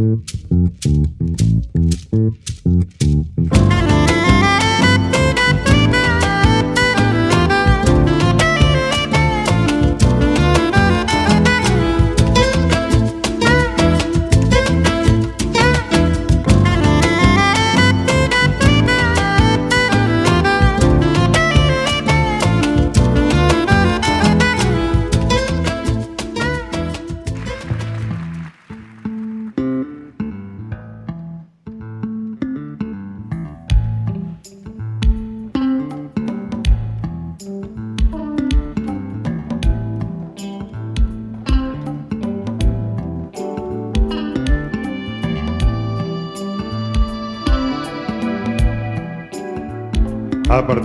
Mm-hmm.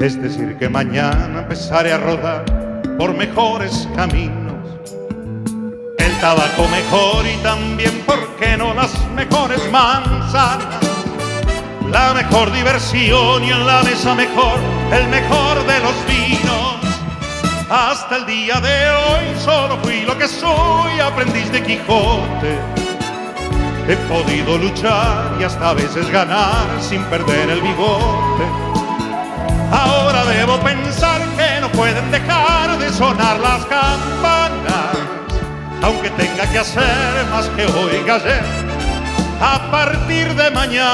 es decir, que mañana empezaré a rodar por mejores caminos. El tabaco mejor y también, ¿por qué no las mejores manzanas? La mejor diversión y en la mesa mejor, el mejor de los vinos. Hasta el día de hoy solo fui lo que soy, aprendiz de Quijote. He podido luchar y hasta a veces ganar sin perder el bigote Ahora debo pensar que no pueden dejar de sonar las campanas, aunque tenga que hacer más que hoy ayer, a partir de mañana.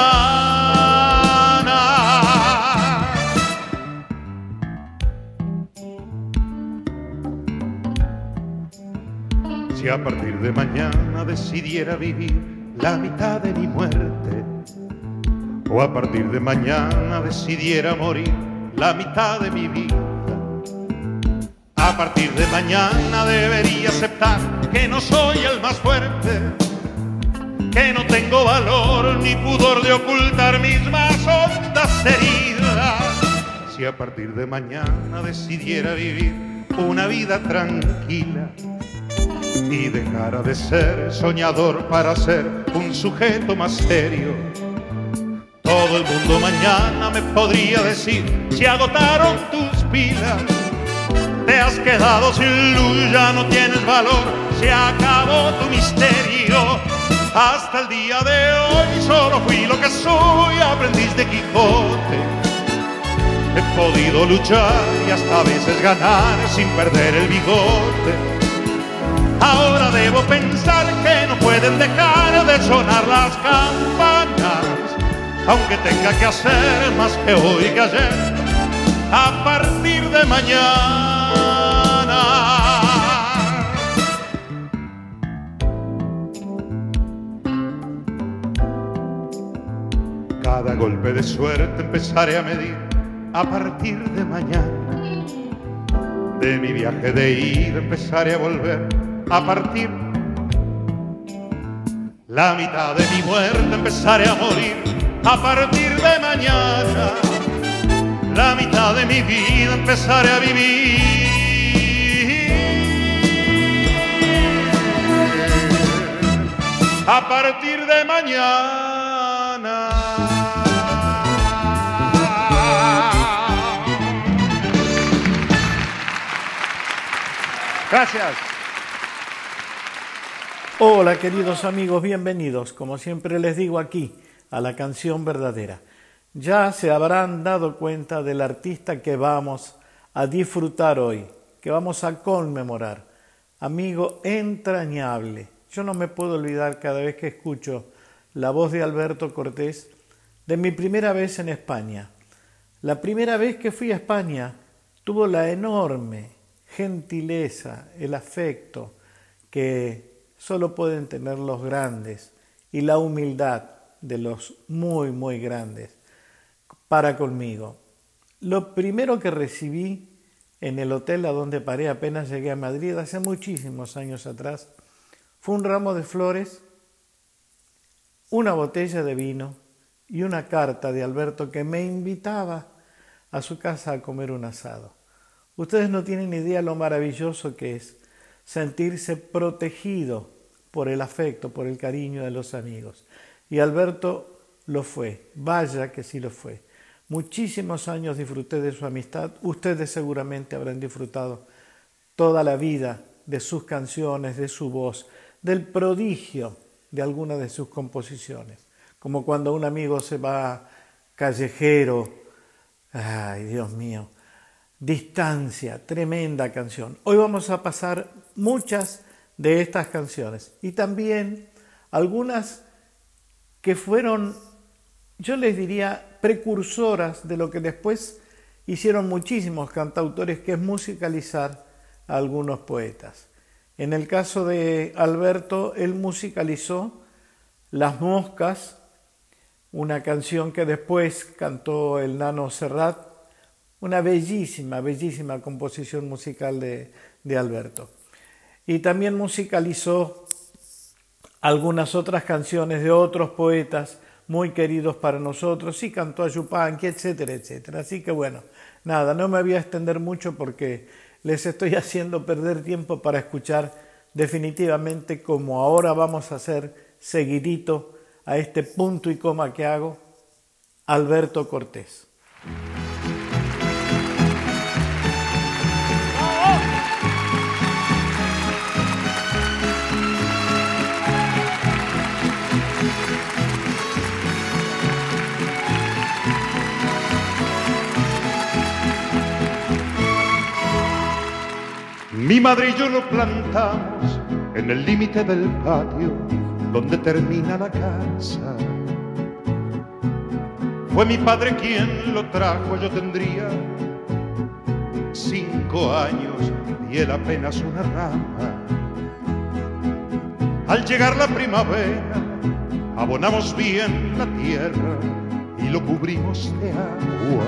Si a partir de mañana decidiera vivir la mitad de mi muerte, o a partir de mañana decidiera morir la mitad de mi vida. A partir de mañana debería aceptar que no soy el más fuerte, que no tengo valor ni pudor de ocultar mis más hondas heridas. Si a partir de mañana decidiera vivir una vida tranquila y dejara de ser soñador para ser un sujeto más serio todo el mundo mañana me podría decir si agotaron tus pilas. Te has quedado sin luz, ya no tienes valor, se acabó tu misterio. Hasta el día de hoy solo fui lo que soy, aprendiz de Quijote. He podido luchar y hasta veces ganar sin perder el bigote. Ahora debo pensar que no pueden dejar de sonar las campanas aunque tenga que hacer más que hoy que ayer, a partir de mañana. Cada golpe de suerte empezaré a medir a partir de mañana. De mi viaje de ida empezaré a volver a partir la mitad de mi muerte empezaré a morir a partir de mañana, la mitad de mi vida empezaré a vivir. A partir de mañana. Gracias. Hola queridos amigos, bienvenidos. Como siempre les digo aquí, a la canción verdadera. Ya se habrán dado cuenta del artista que vamos a disfrutar hoy, que vamos a conmemorar. Amigo entrañable. Yo no me puedo olvidar cada vez que escucho la voz de Alberto Cortés de mi primera vez en España. La primera vez que fui a España tuvo la enorme gentileza, el afecto que solo pueden tener los grandes y la humildad de los muy, muy grandes para conmigo. Lo primero que recibí en el hotel a donde paré apenas llegué a Madrid hace muchísimos años atrás fue un ramo de flores una botella de vino y una carta de Alberto que me invitaba a su casa a comer un asado. Ustedes no tienen idea lo maravilloso que es sentirse protegido por el afecto, por el cariño de los amigos. Y Alberto lo fue, vaya que sí lo fue. Muchísimos años disfruté de su amistad, ustedes seguramente habrán disfrutado toda la vida de sus canciones, de su voz, del prodigio de algunas de sus composiciones, como cuando un amigo se va callejero, ay Dios mío, distancia, tremenda canción. Hoy vamos a pasar muchas de estas canciones. Y también algunas que fueron, yo les diría, precursoras de lo que después hicieron muchísimos cantautores, que es musicalizar a algunos poetas. En el caso de Alberto, él musicalizó Las Moscas, una canción que después cantó el Nano Serrat, una bellísima, bellísima composición musical de, de Alberto. Y también musicalizó algunas otras canciones de otros poetas muy queridos para nosotros, y cantó a Yupanqui, etcétera, etcétera. Así que bueno, nada, no me voy a extender mucho porque les estoy haciendo perder tiempo para escuchar definitivamente como ahora vamos a hacer seguidito a este punto y coma que hago, Alberto Cortés. Mi madre y yo lo plantamos en el límite del patio donde termina la casa. Fue mi padre quien lo trajo, yo tendría cinco años y él apenas una rama. Al llegar la primavera, abonamos bien la tierra y lo cubrimos de agua.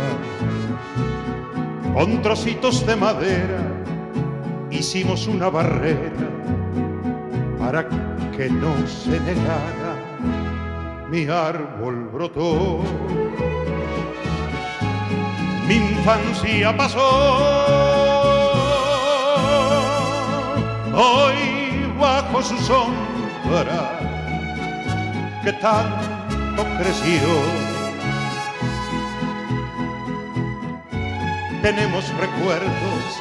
Con trocitos de madera hicimos una barrera para que no se negara. Mi árbol brotó, mi infancia pasó. Hoy bajo su sombra que tanto creció. Tenemos recuerdos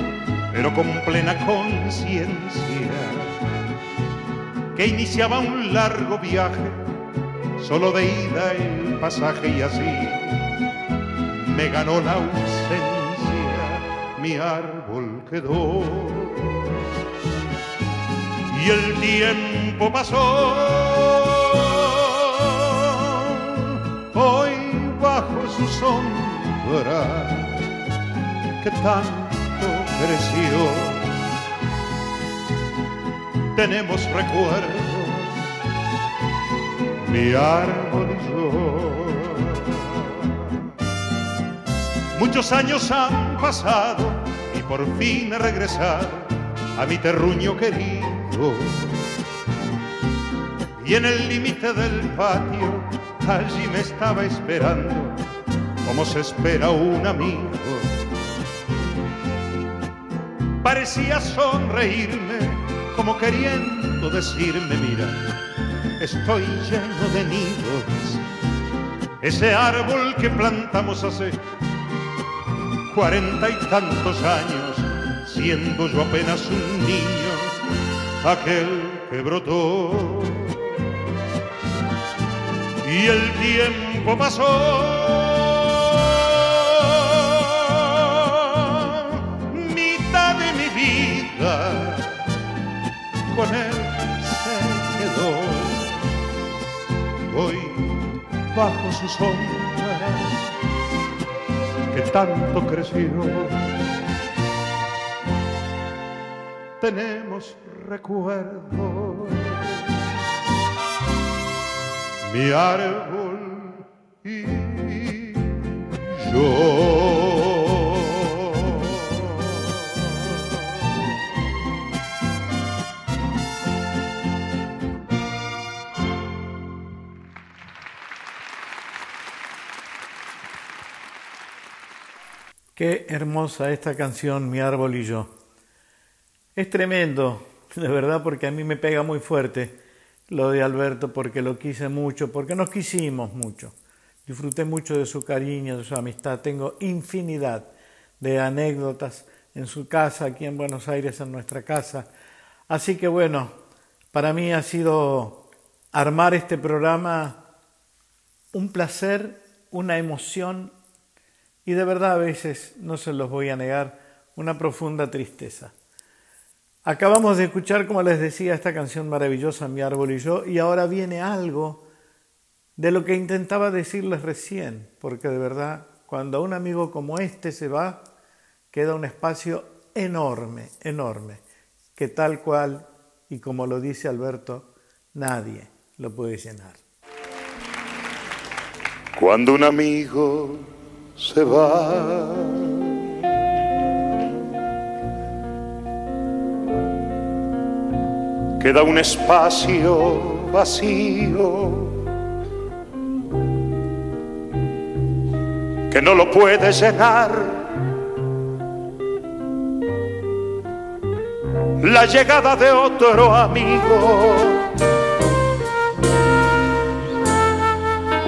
pero con plena conciencia, que iniciaba un largo viaje, solo de ida el pasaje y así me ganó la ausencia, mi árbol quedó. Y el tiempo pasó, hoy bajo su sombra, que tan Tenemos recuerdos, mi árbol y yo. Muchos años han pasado y por fin he regresado a mi terruño querido. Y en el límite del patio, allí me estaba esperando, como se espera un amigo parecía sonreírme como queriendo decirme, mira, estoy lleno de nidos. Ese árbol que plantamos hace cuarenta y tantos años, siendo yo apenas un niño, aquel que brotó. Y el tiempo pasó bajo su sombra que tanto creció. Tenemos recuerdos, mi árbol y yo. Qué hermosa esta canción, Mi árbol y yo. Es tremendo, de verdad, porque a mí me pega muy fuerte lo de Alberto, porque lo quise mucho, porque nos quisimos mucho. Disfruté mucho de su cariño, de su amistad. Tengo infinidad de anécdotas en su casa, aquí en Buenos Aires, en nuestra casa. Así que bueno, para mí ha sido armar este programa un placer, una emoción y de verdad a veces, no se los voy a negar, una profunda tristeza. Acabamos de escuchar, como les decía, esta canción maravillosa, Mi árbol y yo, y ahora viene algo de lo que intentaba decirles recién, porque de verdad, cuando un amigo como este se va, queda un espacio enorme, enorme, que tal cual, y como lo dice Alberto, nadie lo puede llenar. Cuando un amigo se va. Queda un espacio vacío que no lo puede llenar. La llegada de otro amigo.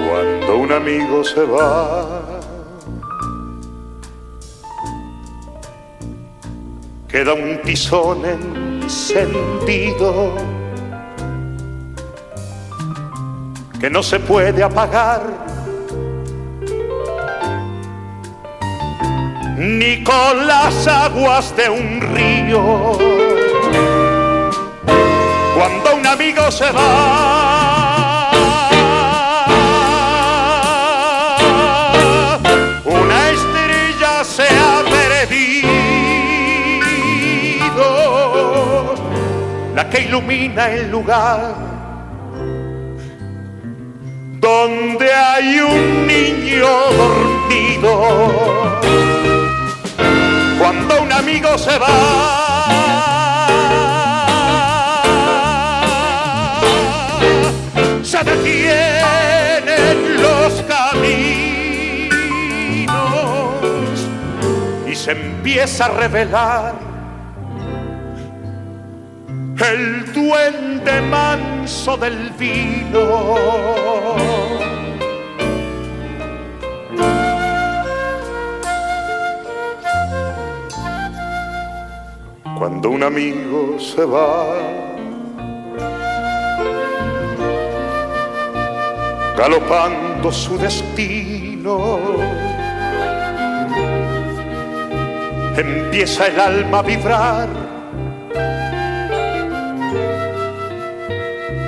Cuando un amigo se va. Queda un tizón encendido que no se puede apagar ni con las aguas de un río. Cuando un amigo se va, que ilumina el lugar donde hay un niño dormido. Cuando un amigo se va, se detienen los caminos y se empieza a revelar el duende manso del vino. Cuando un amigo se va, galopando su destino, empieza el alma a vibrar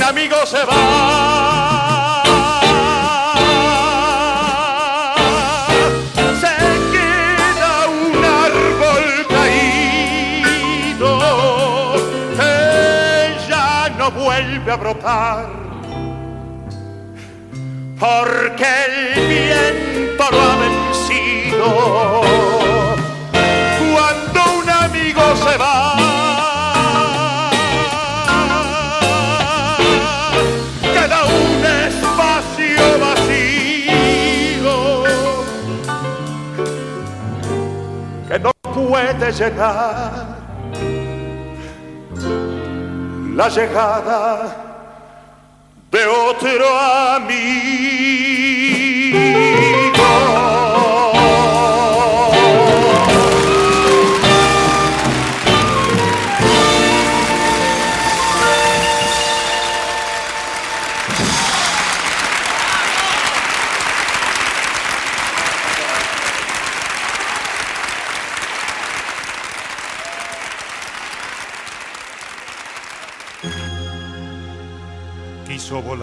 un amigo se va. Se queda un árbol caído que ya no vuelve a brotar. Porque el viento lo ha vencido. Cuando un amigo se va. Puede llenar la llegada de de otro amigo.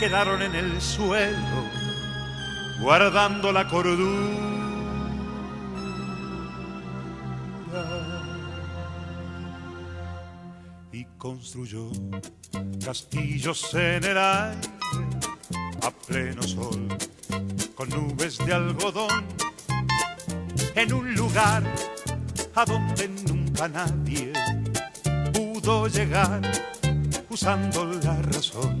quedaron en el suelo, guardando la cordura. Y construyó castillos en el aire a pleno sol, con nubes de algodón, en un lugar a donde nunca nadie pudo llegar usando la razón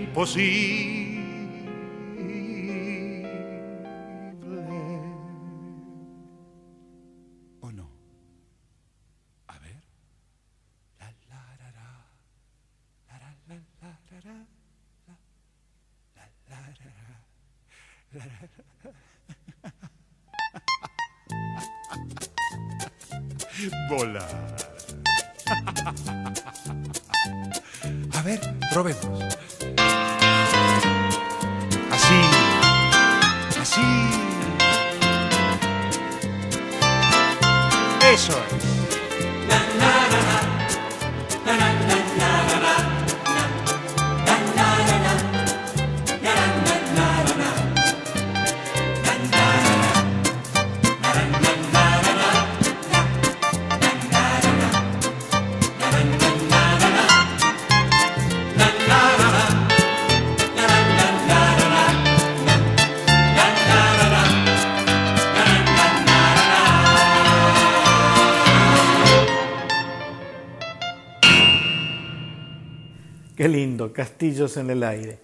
¿O no? A ver. La, la, la, la. La, la, la, la, la, la. La, la, la, la. Volar. A ver, probemos. Qué lindo, Castillos en el aire.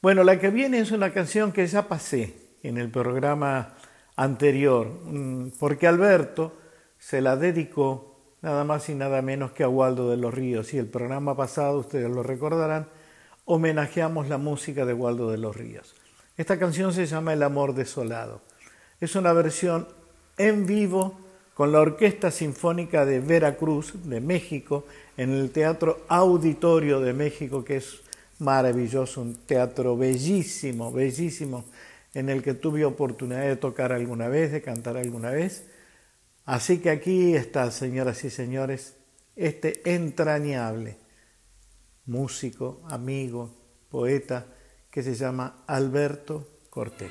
Bueno, la que viene es una canción que ya pasé en el programa anterior, mm, porque Alberto se la dedicó nada más y nada menos que a Waldo de los Ríos. Y el programa pasado, ustedes lo recordarán, homenajeamos la música de Waldo de los Ríos. Esta canción se llama El amor desolado. Es una versión en vivo con la Orquesta Sinfónica de Veracruz, de México, en el Teatro Auditorio de México, que es maravilloso, un teatro bellísimo, bellísimo, en el que tuve oportunidad de tocar alguna vez, de cantar alguna vez. Así que aquí está, señoras y señores, este entrañable músico, amigo, poeta, que se llama Alberto Cortés.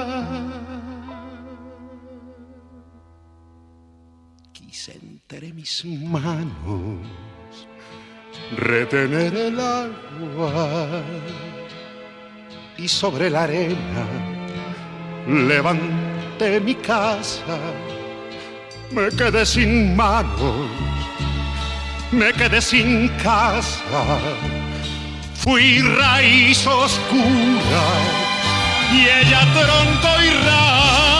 Entre mis manos retener el agua. Y sobre la arena levanté mi casa, me quedé sin manos, me quedé sin casa, fui raíz oscura y ella tronco y rama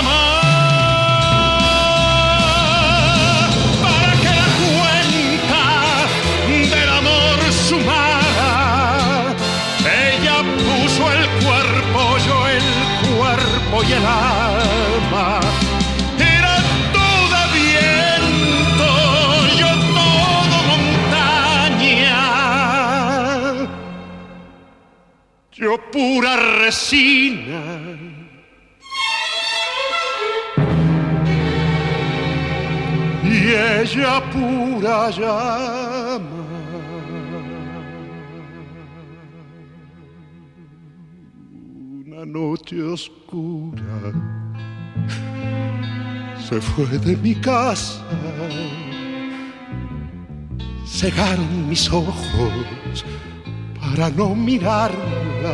pura resina. Y ella pura llama. noche oscura se fue de mi casa. Cegaron mis ojos para no mirarla,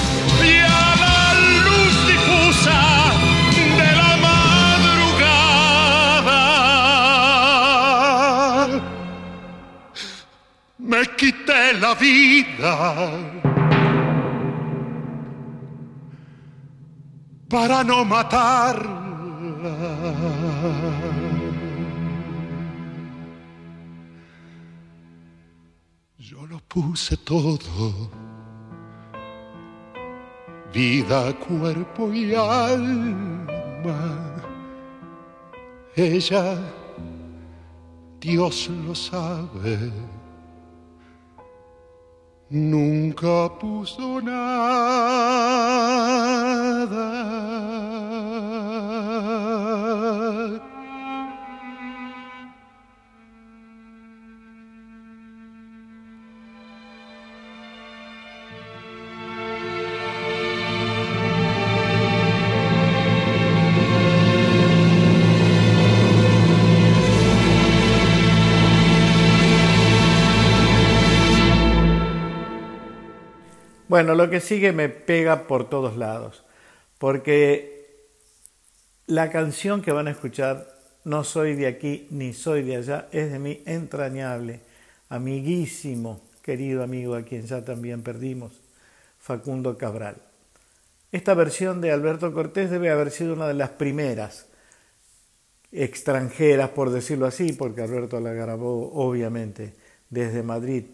quité la vida para no matarla puse todo, vida, cuerpo y alma. Ella, Dios lo sabe, nunca puso nada. Bueno, lo que sigue me pega por todos lados, porque la canción que van a escuchar, No soy de aquí ni soy de allá, es de mi entrañable, amiguísimo, querido amigo a quien ya también perdimos, Facundo Cabral. Esta versión de Alberto Cortés debe haber sido una de las primeras extranjeras, por decirlo así, porque Alberto la grabó obviamente desde Madrid,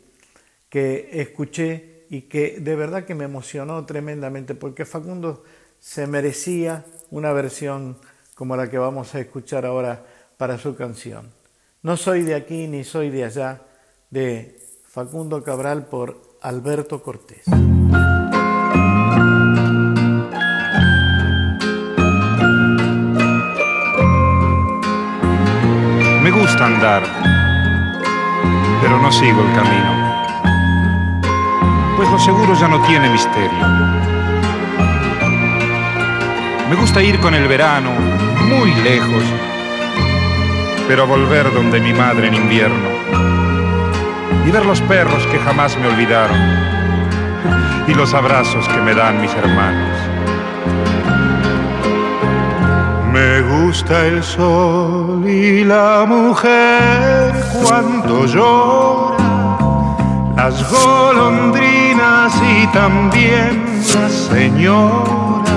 que escuché y que de verdad que me emocionó tremendamente, porque Facundo se merecía una versión como la que vamos a escuchar ahora para su canción. No soy de aquí ni soy de allá, de Facundo Cabral por Alberto Cortés. Me gusta andar, pero no sigo el camino, pues lo seguro ya no tiene misterio. Me gusta ir con el verano muy lejos, pero volver donde mi madre en invierno y ver los perros que jamás me olvidaron y los abrazos que me dan mis hermanos. Me gusta el sol y la mujer cuando llora, las golondrinas y también las señoras,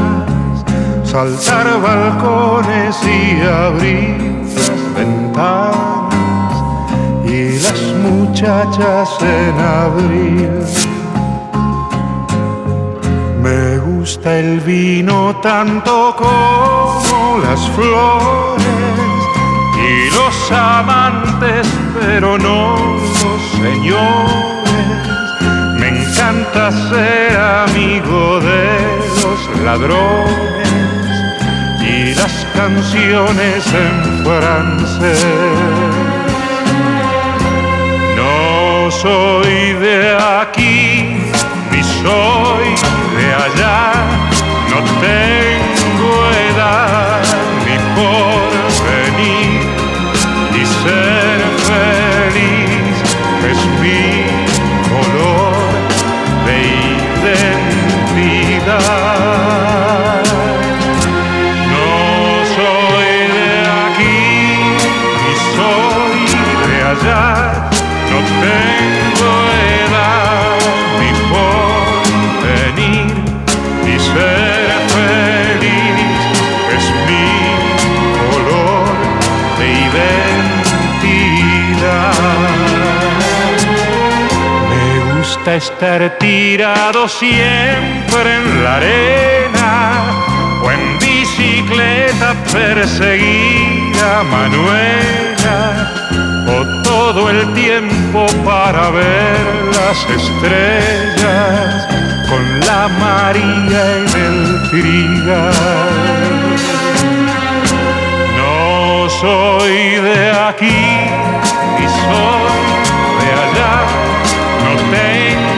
saltar balcones y abrir las ventanas y las muchachas en abril. Me gusta el vino tanto como las flores y los amantes, pero no los señores. Encanta ser amigo de los ladrones y las canciones en francés. Soy de aquí, ni soy estar tirado siempre en la arena o en bicicleta perseguir a Manuela o todo el tiempo para ver las estrellas con la María en el trigal. No soy de aquí ni soy de allá, no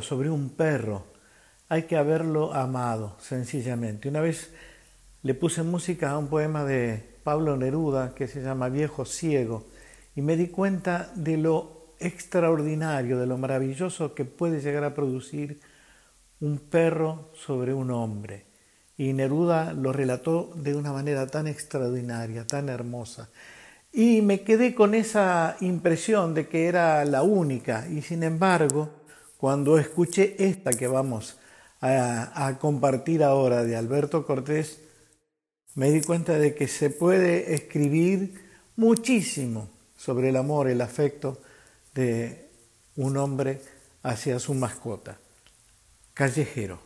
sobre un perro, hay que haberlo amado, sencillamente. Una vez le puse música a un poema de Pablo Neruda que se llama Viejo Ciego y me di cuenta de lo extraordinario, de lo maravilloso que puede llegar a producir un perro sobre un hombre. Y Neruda lo relató de una manera tan extraordinaria, tan hermosa. Y me quedé con esa impresión de que era la única y sin embargo, cuando escuché esta que vamos a, compartir ahora de Alberto Cortés, me di cuenta de que se puede escribir muchísimo sobre el amor, el afecto de un hombre hacia su mascota. Callejero.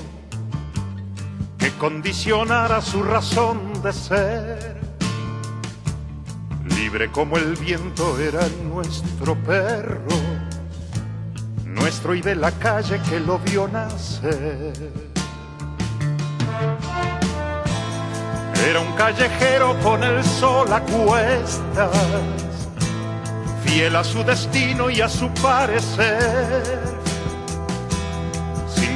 condicionara su razón de ser. Libre como el viento era nuestro perro, nuestro y de la calle que lo vio nacer. Era un callejero con el sol a cuestas, fiel a su destino y a su parecer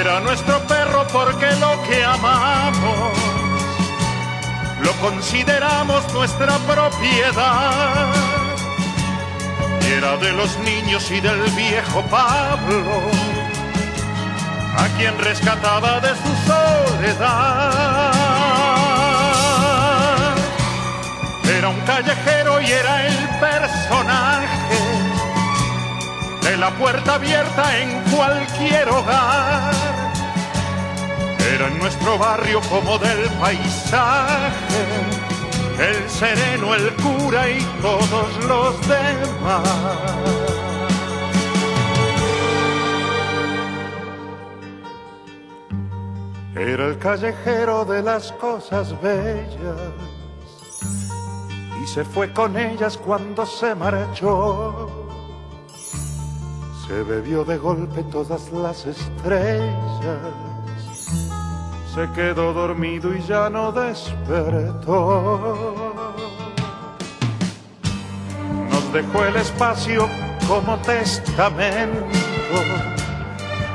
Era nuestro perro porque lo que amamos lo consideramos nuestra propiedad. Era de los niños y del viejo Pablo, a quien rescataba de su soledad. La puerta abierta en cualquier hogar. Era en nuestro barrio como del paisaje, el sereno, el cura y todos los demás. Era el callejero de las cosas bellas y se fue con ellas cuando se marchó. Se bebió de golpe todas las estrellas, se quedó dormido y ya no despertó. Nos dejó el espacio como testamento,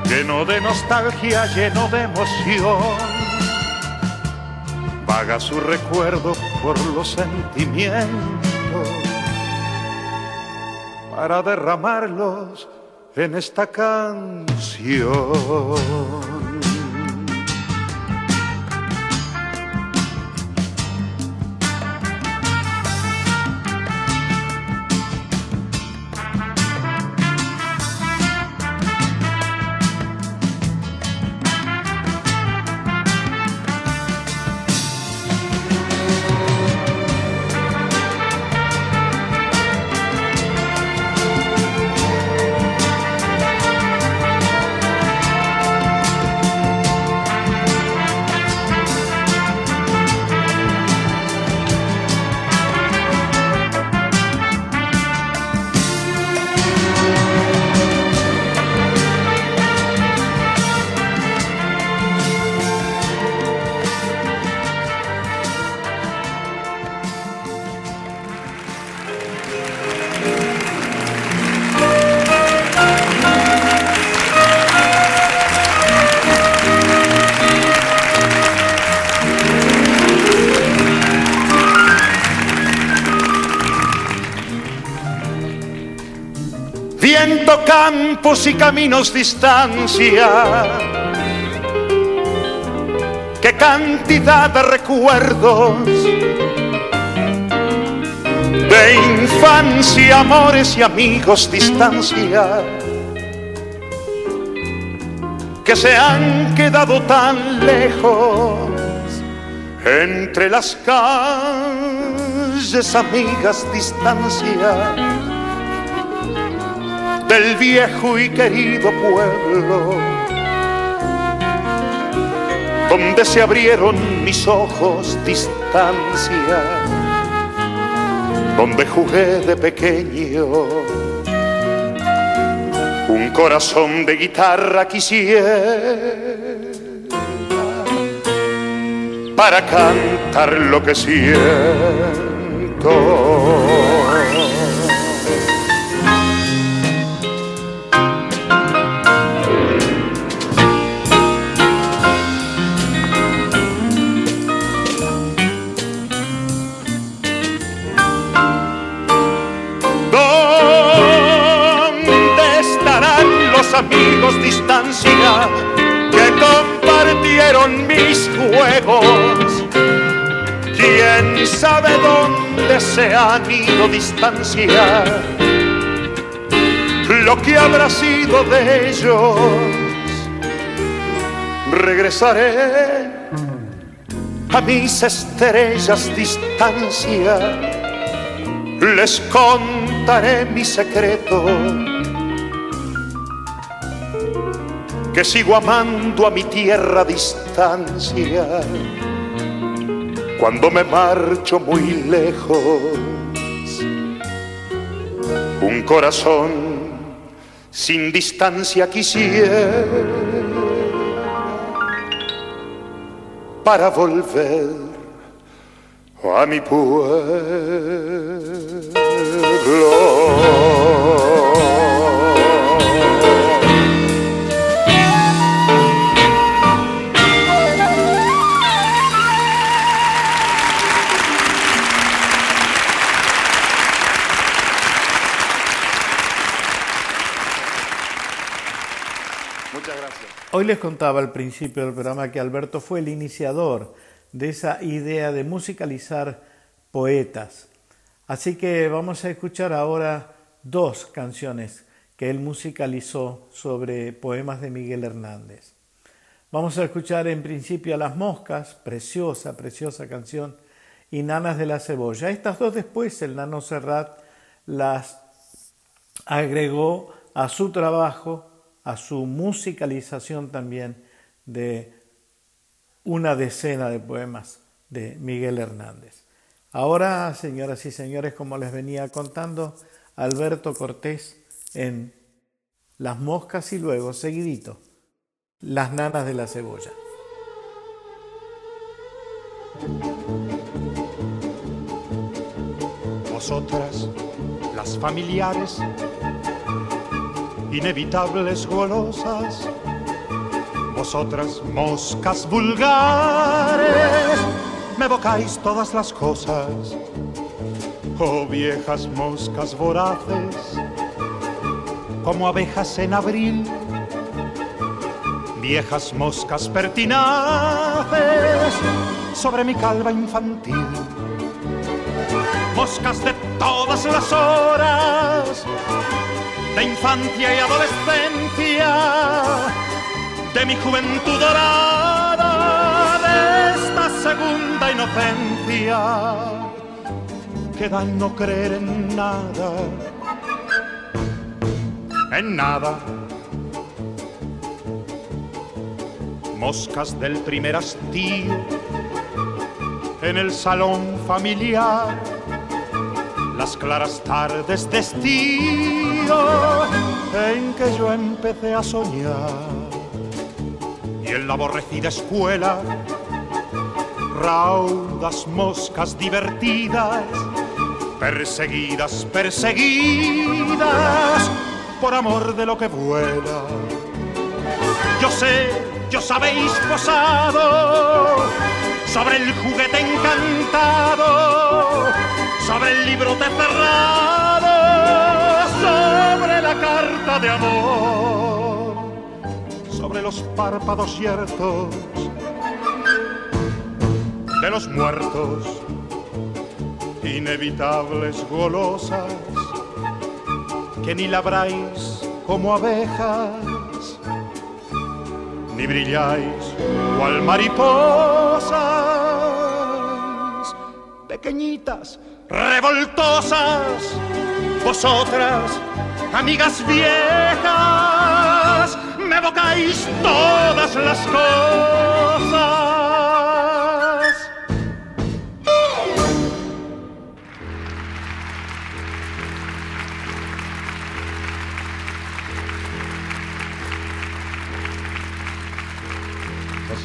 lleno de nostalgia, lleno de emoción Haga su recuerdo por los sentimientos para derramarlos en esta canción. Y caminos distancia. Qué cantidad de recuerdos de infancia, amores y amigos distancia. que se han quedado tan lejos entre las calles amigas distancia del viejo y querido pueblo donde se abrieron mis ojos distancia donde jugué de pequeño un corazón de guitarra quisiera para cantar lo que siento. Amigos distancia que compartieron mis juegos? ¿Quién sabe dónde se han ido distanciar? Lo que habrá sido de ellos, regresaré a mis estrellas distancia, les contaré mi secreto, que sigo amando a mi tierra distancia, cuando me marcho muy lejos, un corazón sin distancia quisiera para volver a mi pueblo. Hoy les contaba al principio del programa que Alberto fue el iniciador de esa idea de musicalizar poetas. Así que vamos a escuchar ahora dos canciones que él musicalizó sobre poemas de Miguel Hernández. Vamos a escuchar en principio a Las Moscas, preciosa, preciosa canción, y Nanas de la Cebolla. Estas dos después el Nano Serrat las agregó a su trabajo, a su musicalización también de una decena de poemas de Miguel Hernández. Ahora, señoras y señores, como les venía contando, Alberto Cortés en Las Moscas y luego, seguidito, Las Nanas de la Cebolla. Vosotras, las familiares, inevitables golosas, vosotras, moscas vulgares, me evocáis todas las cosas, oh viejas moscas voraces, como abejas en abril, viejas moscas pertinaces sobre mi calva infantil. Moscas de todas las horas, de infancia y adolescencia, de mi juventud dorada, de esta segunda inocencia, que da en no creer en nada, en nada. Moscas del primer hastío en el salón familiar las claras tardes de estío en que yo empecé a soñar. Y en la aborrecida escuela raudas moscas divertidas perseguidas perseguidas por amor de lo que vuela. Yo sé yo sabéis posado sobre el juguete encantado sobre el libro cerrado, sobre la carta de amor, sobre los párpados ciertos de los muertos, inevitables golosas, que ni labráis como abejas, ni brilláis cual mariposas, pequeñitas, revoltosas, vosotras, amigas viejas, me evocáis todas las cosas.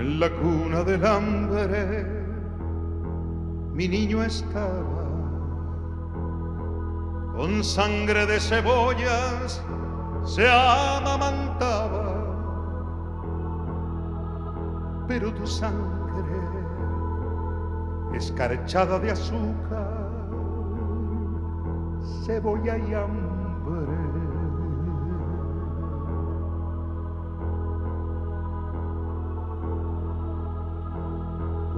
En la cuna del hambre mi niño estaba, con sangre de cebollas se amamantaba, pero tu sangre escarchada de azúcar, cebolla y hambre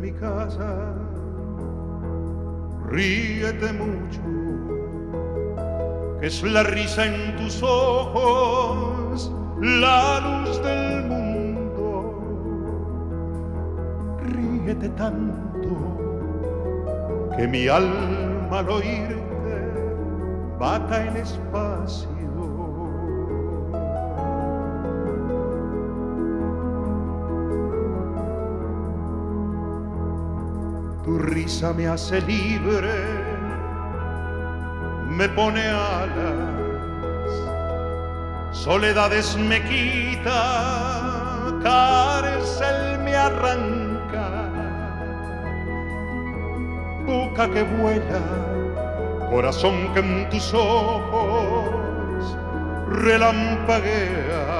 Mi casa, ríete mucho, que es la risa en tus ojos, la luz del mundo. Ríete tanto que mi alma al oírte bata el espacio risa me hace libre, me pone alas, soledades me quita, cárcel me arranca, boca que vuela, corazón que en tus ojos relampaguea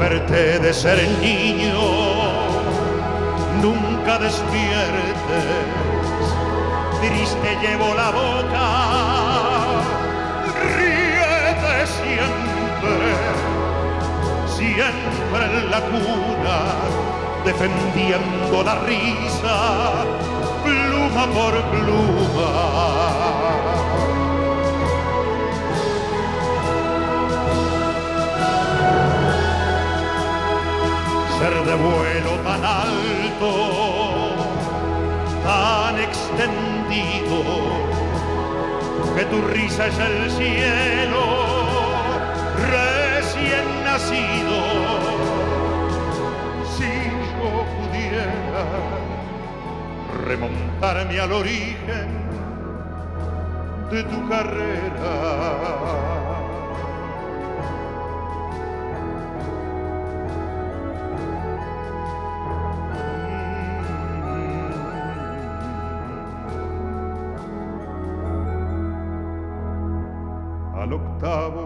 Desperté de ser niño, nunca despiertes, triste llevo la boca, ríete siempre, siempre en la cuna, defendiendo la risa, pluma por pluma de vuelo tan alto, tan extendido, que tu risa es el cielo recién nacido. Si yo pudiera remontarme al origen de tu carrera,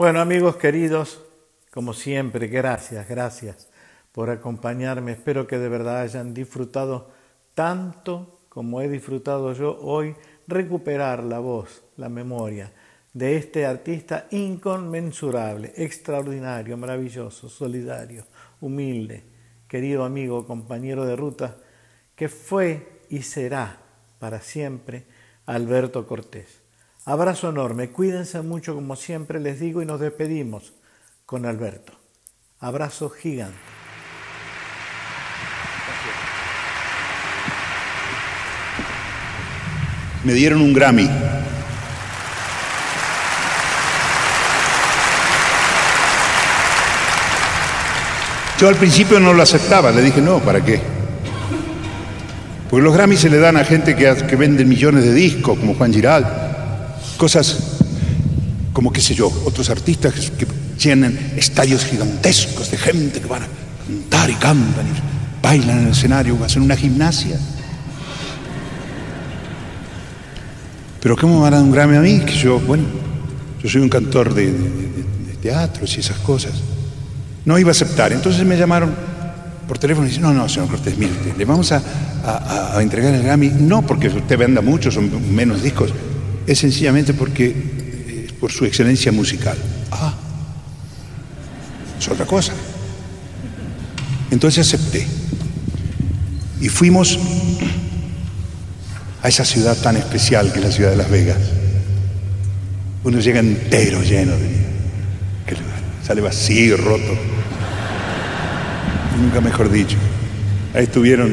Bueno, amigos queridos, como siempre, gracias, gracias por acompañarme. Espero que de verdad hayan disfrutado tanto como he disfrutado yo hoy recuperar la voz, la memoria de este artista inconmensurable, extraordinario, maravilloso, solidario, humilde, querido amigo, compañero de ruta, que fue y será para siempre Alberto Cortés. Abrazo enorme, cuídense mucho como siempre les digo y nos despedimos con Alberto. Abrazo gigante. Me dieron un Grammy. Yo al principio no lo aceptaba, le dije, no, ¿para qué? Porque los Grammys se le dan a gente que, que vende millones de discos, como Juan Giral cosas como, qué sé yo, otros artistas que llenan estadios gigantescos de gente que van a cantar y cantan y bailan en el escenario, hacen una gimnasia. Pero ¿cómo van a dar un Grammy a mí? Que yo, bueno, yo soy un cantor de, teatros y esas cosas. No iba a aceptar. Entonces me llamaron por teléfono y dicen, no, no, señor Cortés, mire, le vamos a, a, entregar el Grammy, no porque usted venda mucho, son menos discos, es sencillamente porque, eh, por su excelencia musical. Ah, es otra cosa. Entonces acepté. Y fuimos a esa ciudad tan especial que es la ciudad de Las Vegas. Uno llega entero, lleno de... Que sale vacío, roto. Nunca mejor dicho. Ahí estuvieron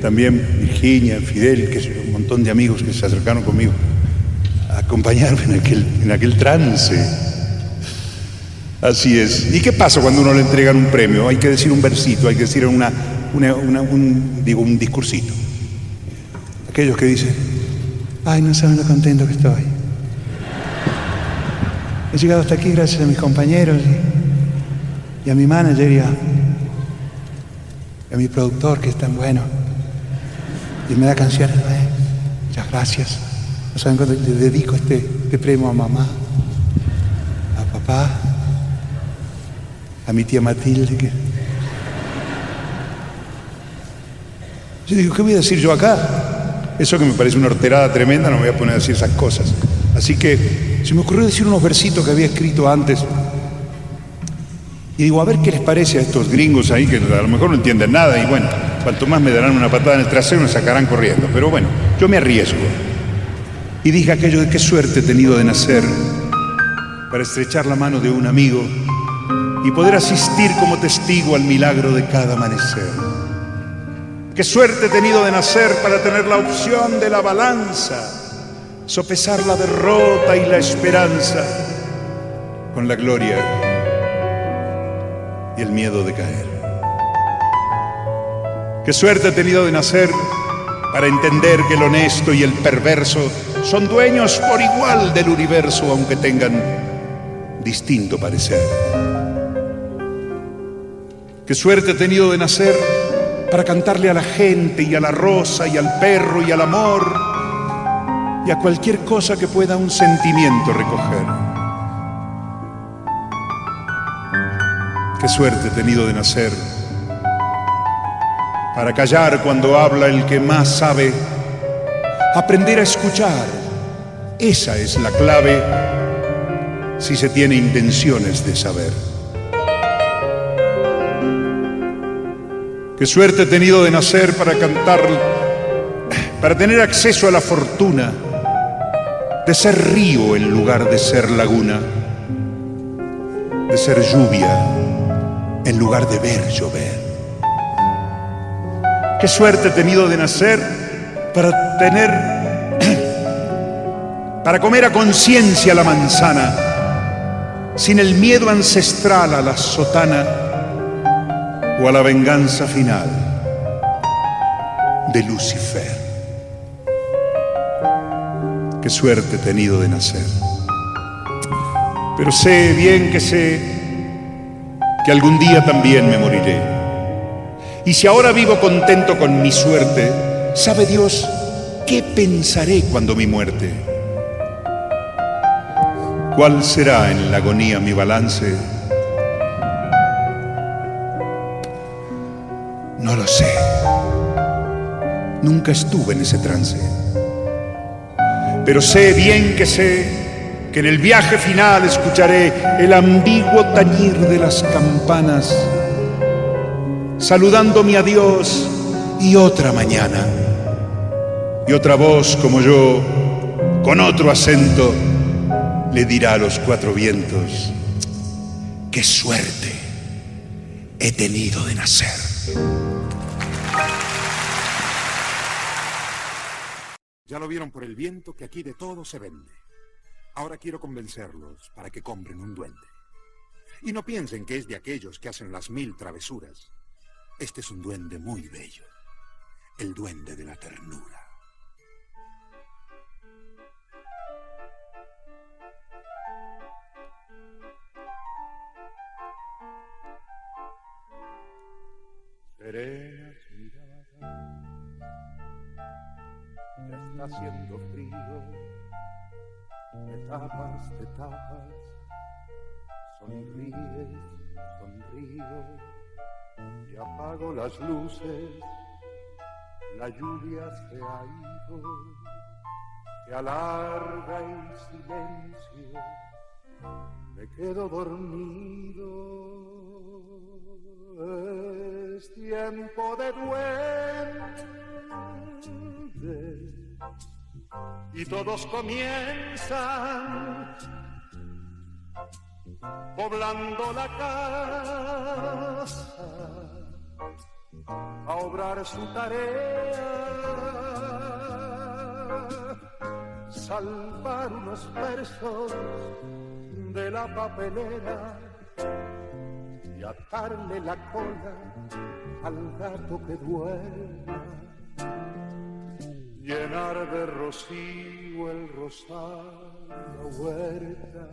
también Virginia, Fidel, que es un montón de amigos que se acercaron conmigo acompañarme en aquel, en aquel trance. Así es. ¿Y qué pasa cuando uno le entregan un premio? Hay que decir un versito, hay que decir una, un, digo, un discursito. Aquellos que dicen, ay, no saben lo contento que estoy. He llegado hasta aquí gracias a mis compañeros y, a mi manager y a, a, mi productor que es tan bueno. Y me da canciones. Muchas gracias. ¿No saben cuándo le dedico este, este, premio a mamá, a papá, a mi tía Matilde? Yo digo, ¿qué voy a decir yo acá? Eso que me parece una horterada tremenda, no me voy a poner a decir esas cosas. Así que se me ocurrió decir unos versitos que había escrito antes. Y digo, a ver qué les parece a estos gringos ahí que a lo mejor no entienden nada y bueno, cuanto más me darán una patada en el trasero me sacarán corriendo. Pero bueno, yo me arriesgo y dije aquello de qué suerte he tenido de nacer para estrechar la mano de un amigo y poder asistir como testigo al milagro de cada amanecer. Qué suerte he tenido de nacer para tener la opción de la balanza, sopesar la derrota y la esperanza con la gloria y el miedo de caer. Qué suerte he tenido de nacer para entender que el honesto y el perverso son dueños por igual del universo, aunque tengan distinto parecer. Qué suerte he tenido de nacer para cantarle a la gente y a la rosa y al perro y al amor y a cualquier cosa que pueda un sentimiento recoger. Qué suerte he tenido de nacer para callar cuando habla el que más sabe, aprender a escuchar, esa es la clave si se tiene intenciones de saber. Qué suerte he tenido de nacer para cantar, para tener acceso a la fortuna de ser río en lugar de ser laguna, de ser lluvia en lugar de ver llover. Qué suerte he tenido de nacer para tener, para comer a conciencia la manzana, sin el miedo ancestral a la sotana o a la venganza final de Lucifer. Qué suerte he tenido de nacer. Pero sé bien que sé que algún día también me moriré. Y si ahora vivo contento con mi suerte, ¿sabe Dios qué pensaré cuando mi muerte? ¿Cuál será en la agonía mi balance? No lo sé. Nunca estuve en ese trance pero sé bien que sé que en el viaje final escucharé el ambiguo tañir de las campanas, saludando mi adiós y otra mañana. Y otra voz como yo, con otro acento, le dirá a los cuatro vientos, qué suerte he tenido de nacer. Ya lo vieron por el viento que aquí de todo se vende. Ahora quiero convencerlos para que compren un duende. Y no piensen que es de aquellos que hacen las mil travesuras. Este es un duende muy bello. El duende de la ternura. Serenas miradas ya está haciendo frío, te tapas, te tapas, sonríes, sonrío, y apago las luces, la lluvia se ha ido, se alarga el silencio, me quedo dormido, es tiempo de duende. Y todos comienzan poblando la casa a obrar su tarea, salvar unos versos de la papelera atarle la cola al gato que duerma llenar de rocío el rosal, la huerta,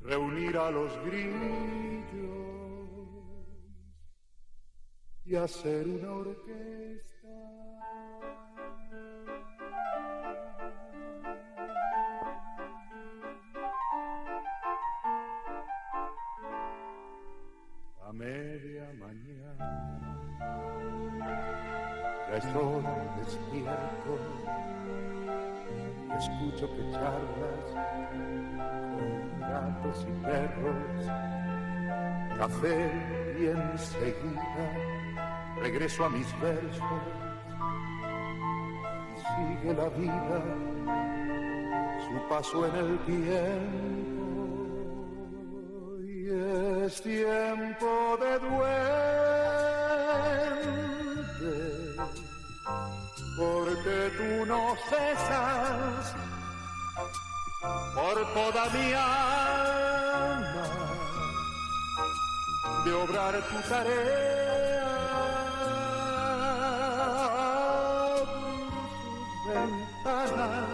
reunir a los grillos y hacer una orquesta. Media mañana. Ya estoy despierto, escucho que charlas con gatos y perros, café y enseguida regreso a mis versos y sigue la vida su paso en el tiempo es tiempo de duelo porque tú no cesas por toda mi alma de obrar tu tarea. Sus ventanas,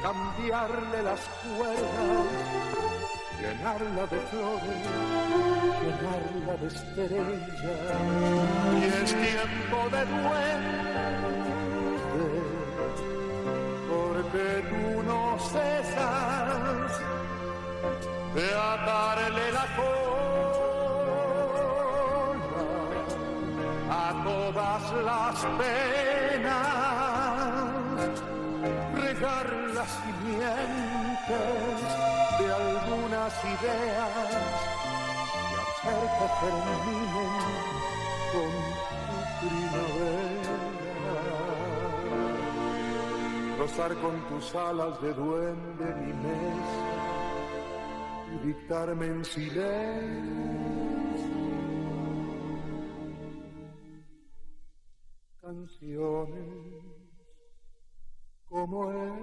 cambiarle las cuerdas, llenarla de flores, llenarla de estrellas. Y es tiempo de duende, porque tú no cesas de atarle la cola a todas las penas, regar las simientes de algunas ideas y hacer que terminen con tu primavera. Rozar con tus alas de duende mi mesa y dictarme en silencio canciones como él.